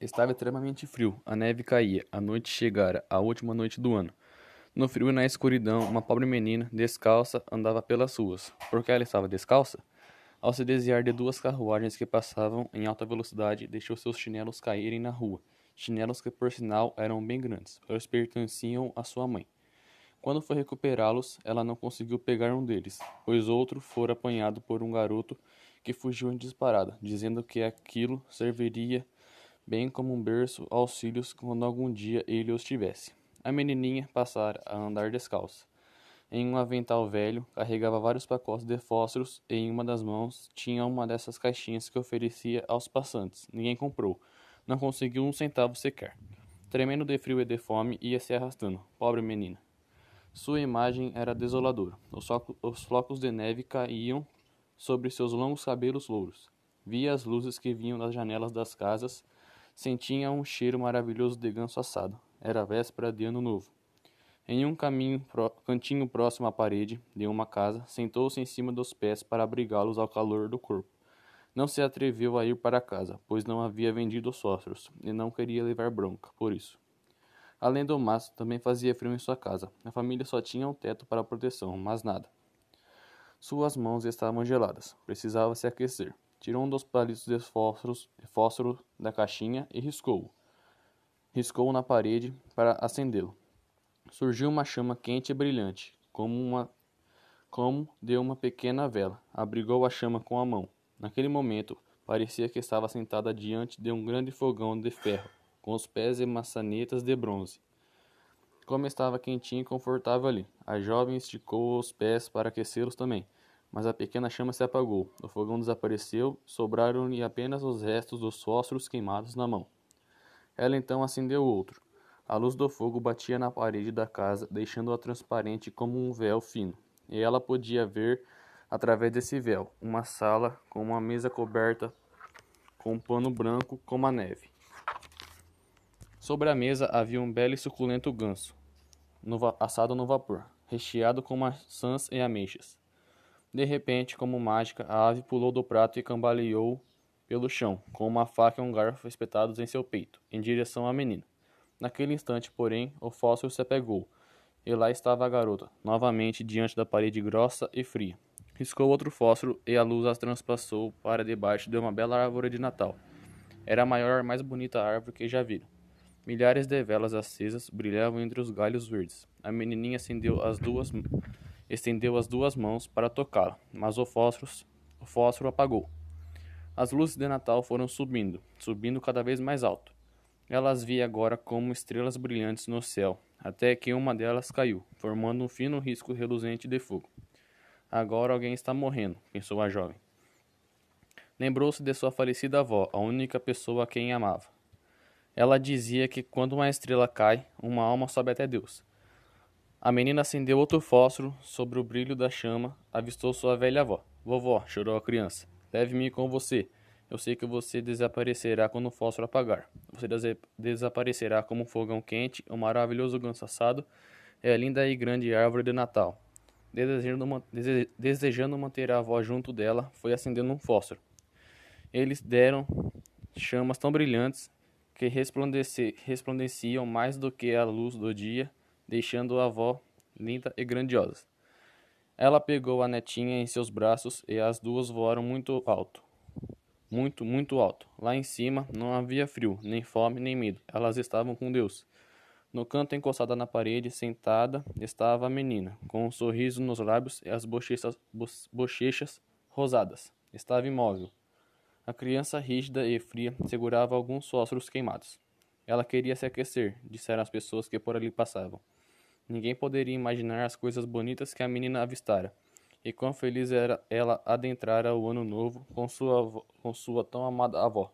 Estava extremamente frio, a neve caía, a noite chegara, a última noite do ano. No frio e na escuridão, uma pobre menina, descalça, andava pelas ruas. Por que ela estava descalça? Ao se desviar de duas carruagens que passavam em alta velocidade, deixou seus chinelos caírem na rua. Chinelos que, por sinal, eram bem grandes, pois pertenciam à sua mãe. Quando foi recuperá-los, ela não conseguiu pegar um deles, pois outro fora apanhado por um garoto que fugiu em disparada, dizendo que aquilo serviria bem como um berço filhos quando algum dia ele os tivesse. A menininha passara a andar descalça. Em um avental velho, carregava vários pacotes de fósforos e em uma das mãos tinha uma dessas caixinhas que oferecia aos passantes. Ninguém comprou. Não conseguiu um centavo sequer. Tremendo de frio e de fome, ia se arrastando. Pobre menina. Sua imagem era desoladora. Os flocos de neve caíam sobre seus longos cabelos louros. Via as luzes que vinham das janelas das casas Sentia um cheiro maravilhoso de ganso assado. Era véspera de ano novo. Em um caminho, cantinho próximo à parede de uma casa, sentou-se em cima dos pés para abrigá-los ao calor do corpo. Não se atreveu a ir para casa, pois não havia vendido os sócios e não queria levar bronca, por isso. Além do mais, também fazia frio em sua casa. A família só tinha um teto para proteção, mas nada. Suas mãos estavam geladas. Precisava se aquecer. Tirou um dos palitos de fósforos, de fósforo da caixinha e riscou-o. Riscou-o na parede para acendê-lo. Surgiu uma chama quente e brilhante, como uma como de uma pequena vela. Abrigou a chama com a mão. Naquele momento, parecia que estava sentada diante de um grande fogão de ferro, com os pés e maçanetas de bronze. Como estava quentinho e confortável ali, a jovem esticou os pés para aquecê-los também mas a pequena chama se apagou. O fogão desapareceu, sobraram-lhe apenas os restos dos fósforos queimados na mão. Ela então acendeu outro. A luz do fogo batia na parede da casa, deixando-a transparente como um véu fino, e ela podia ver, através desse véu, uma sala com uma mesa coberta com um pano branco como a neve. Sobre a mesa havia um belo e suculento ganso, no assado no vapor, recheado com maçãs e ameixas. De repente, como mágica, a ave pulou do prato e cambaleou pelo chão, com uma faca e um garfo espetados em seu peito, em direção à menina. Naquele instante, porém, o fósforo se apegou, e lá estava a garota, novamente diante da parede grossa e fria. Riscou outro fósforo e a luz as transpassou para debaixo de uma bela árvore de Natal. Era a maior e mais bonita árvore que já viram. Milhares de velas acesas brilhavam entre os galhos verdes. A menininha acendeu as duas Estendeu as duas mãos para tocá-la, mas o fósforo, o fósforo apagou. As luzes de Natal foram subindo, subindo cada vez mais alto. Ela as via agora como estrelas brilhantes no céu, até que uma delas caiu, formando um fino risco reluzente de fogo. Agora alguém está morrendo, pensou a jovem. Lembrou-se de sua falecida avó, a única pessoa a quem amava. Ela dizia que quando uma estrela cai, uma alma sobe até Deus. A menina acendeu outro fósforo sobre o brilho da chama, avistou sua velha avó. Vovó, chorou a criança, leve-me com você. Eu sei que você desaparecerá quando o fósforo apagar. Você des desaparecerá como um fogão quente, um maravilhoso ganso assado e a linda e grande árvore de Natal. Desejando, dese desejando manter a avó junto dela, foi acendendo um fósforo. Eles deram chamas tão brilhantes que resplandeciam mais do que a luz do dia deixando a avó linda e grandiosa. Ela pegou a netinha em seus braços e as duas voaram muito alto. Muito, muito alto. Lá em cima não havia frio, nem fome, nem medo. Elas estavam com Deus. No canto encostada na parede, sentada, estava a menina, com um sorriso nos lábios e as bochechas, bochechas rosadas. Estava imóvel. A criança rígida e fria segurava alguns fósforos queimados. Ela queria se aquecer, disseram as pessoas que por ali passavam. Ninguém poderia imaginar as coisas bonitas que a menina avistara, e quão feliz era ela adentrara o ano novo com sua, com sua tão amada avó.